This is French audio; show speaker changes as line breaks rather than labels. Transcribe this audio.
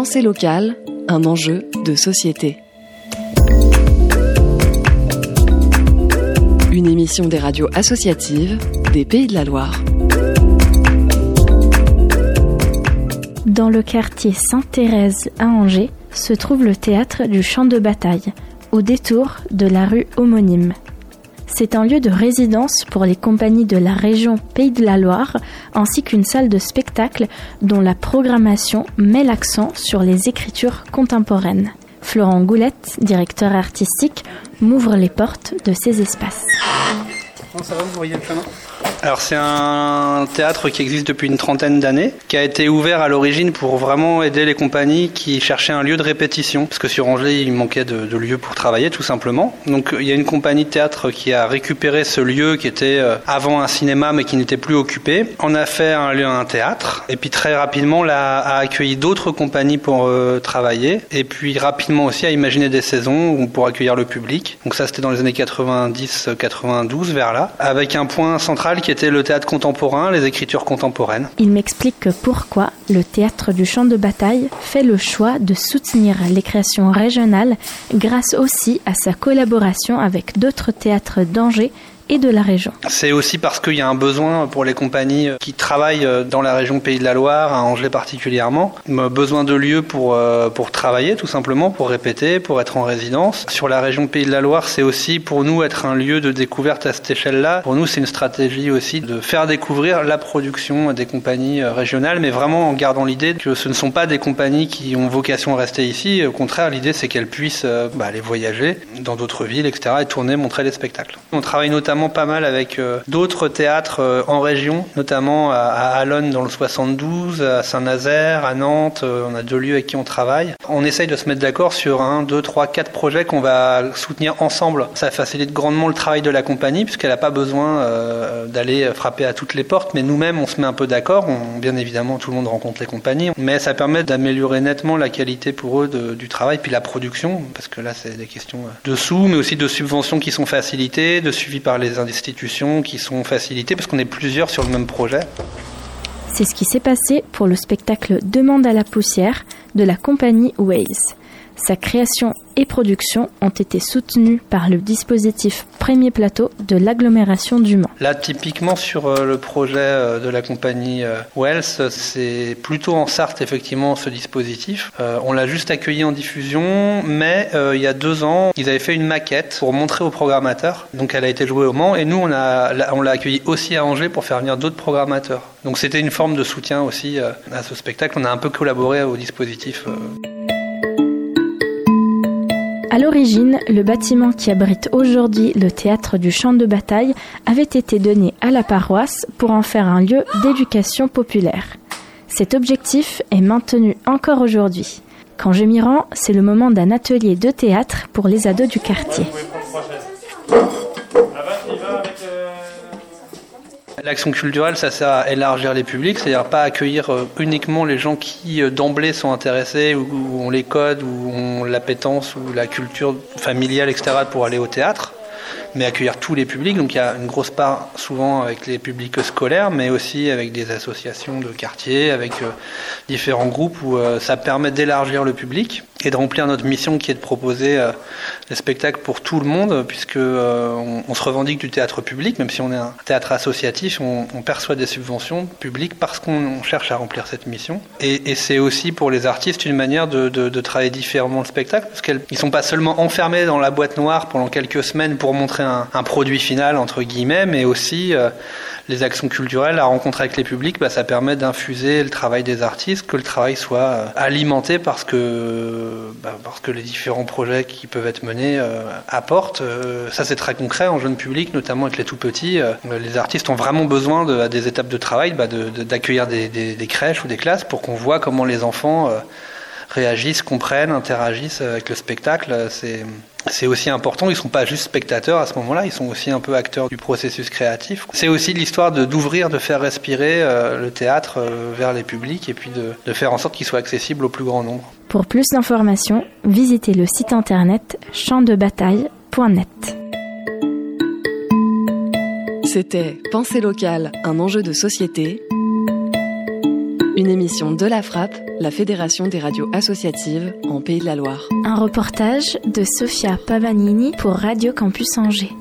Pensée locale, un enjeu de société. Une émission des radios associatives des Pays de la Loire.
Dans le quartier Sainte-Thérèse à Angers se trouve le théâtre du champ de bataille, au détour de la rue homonyme. C'est un lieu de résidence pour les compagnies de la région Pays de la Loire, ainsi qu'une salle de spectacle dont la programmation met l'accent sur les écritures contemporaines. Florent Goulette, directeur artistique, m'ouvre les portes de ces espaces.
Ça va, vous voyez le alors c'est un théâtre qui existe depuis une trentaine d'années, qui a été ouvert à l'origine pour vraiment aider les compagnies qui cherchaient un lieu de répétition, parce que sur Angers il manquait de, de lieux pour travailler tout simplement. Donc il y a une compagnie de théâtre qui a récupéré ce lieu qui était euh, avant un cinéma mais qui n'était plus occupé. On a fait un lieu, un théâtre, et puis très rapidement là, a accueilli d'autres compagnies pour euh, travailler, et puis rapidement aussi a imaginé des saisons pour accueillir le public. Donc ça c'était dans les années 90-92 vers là, avec un point central qui était le théâtre contemporain, les écritures contemporaines.
Il m'explique pourquoi le théâtre du champ de bataille fait le choix de soutenir les créations régionales grâce aussi à sa collaboration avec d'autres théâtres d'Angers de la région.
C'est aussi parce qu'il y a un besoin pour les compagnies qui travaillent dans la région Pays de la Loire, à Angers particulièrement, besoin de lieux pour, euh, pour travailler tout simplement, pour répéter, pour être en résidence. Sur la région Pays de la Loire, c'est aussi pour nous être un lieu de découverte à cette échelle-là. Pour nous, c'est une stratégie aussi de faire découvrir la production des compagnies euh, régionales, mais vraiment en gardant l'idée que ce ne sont pas des compagnies qui ont vocation à rester ici. Au contraire, l'idée, c'est qu'elles puissent euh, bah, aller voyager dans d'autres villes, etc., et tourner, montrer les spectacles. On travaille notamment pas mal avec euh, d'autres théâtres euh, en région, notamment à, à dans le 72, à Saint-Nazaire, à Nantes. Euh, on a deux lieux avec qui on travaille. On essaye de se mettre d'accord sur un, deux, trois, quatre projets qu'on va soutenir ensemble. Ça facilite grandement le travail de la compagnie puisqu'elle n'a pas besoin d'aller frapper à toutes les portes, mais nous-mêmes on se met un peu d'accord. Bien évidemment, tout le monde rencontre les compagnies, mais ça permet d'améliorer nettement la qualité pour eux du travail puis la production parce que là c'est des questions de sous, mais aussi de subventions qui sont facilitées, de suivi par les institutions qui sont facilitées parce qu'on est plusieurs sur le même projet.
C'est ce qui s'est passé pour le spectacle Demande à la poussière de la compagnie Waze. Sa création et production ont été soutenues par le dispositif Premier Plateau de l'agglomération du Mans.
Là, typiquement sur euh, le projet euh, de la compagnie euh, Wells, c'est plutôt en Sarthe, effectivement, ce dispositif. On l'a juste accueilli en diffusion, mais il y a deux ans, ils avaient fait une maquette pour montrer aux programmateurs. Donc elle a été jouée au Mans, et nous, on l'a accueilli aussi à Angers pour faire venir d'autres programmateurs. Donc c'était une forme de soutien aussi à ce spectacle. On a un peu collaboré au dispositif.
À l'origine, le bâtiment qui abrite aujourd'hui le théâtre du champ de bataille avait été donné à la paroisse pour en faire un lieu d'éducation populaire. Cet objectif est maintenu encore aujourd'hui. Quand je m'y rends, c'est le moment d'un atelier de théâtre pour les ados du quartier.
L'action culturelle, ça sert à élargir les publics, c'est-à-dire pas accueillir euh, uniquement les gens qui euh, d'emblée sont intéressés ou ont les codes ou ont l'appétence ou la culture familiale, etc. pour aller au théâtre mais accueillir tous les publics. Donc il y a une grosse part souvent avec les publics scolaires, mais aussi avec des associations de quartier, avec euh, différents groupes où euh, ça permet d'élargir le public et de remplir notre mission qui est de proposer euh, des spectacles pour tout le monde, puisque on, se revendique du théâtre public, même si on est un théâtre associatif, on, perçoit des subventions publiques parce qu'on cherche à remplir cette mission. Et, c'est aussi pour les artistes une manière de, travailler différemment le spectacle, parce qu'ils ne sont pas seulement enfermés dans la boîte noire pendant quelques semaines pour montrer un, produit final, entre guillemets, mais aussi euh, les actions culturelles, la rencontre avec les publics, bah, ça permet d'infuser le travail des artistes, que le travail soit euh, alimenté parce que, bah, parce que les différents projets qui peuvent être menés euh, apportent. ça, c'est très concret en jeune public, notamment avec les tout petits. les artistes ont vraiment besoin à des étapes de travail bah, d'accueillir des, crèches ou des classes pour qu'on voit comment les enfants réagissent, comprennent, interagissent avec le spectacle. C'est aussi important, ils ne sont pas juste spectateurs à ce moment-là, ils sont aussi un peu acteurs du processus créatif. C'est aussi l'histoire d'ouvrir, de, faire respirer euh, le théâtre euh, vers les publics et puis de, de faire en sorte qu'il soit accessible au plus grand nombre.
Pour plus d'informations, visitez le site internet champdebataille.net.
C'était Pensée locale, un enjeu de société Une émission de la Frappe, la Fédération des radios associatives en Pays de la Loire.
Un reportage de Sofia Pavanini pour Radio Campus Angers.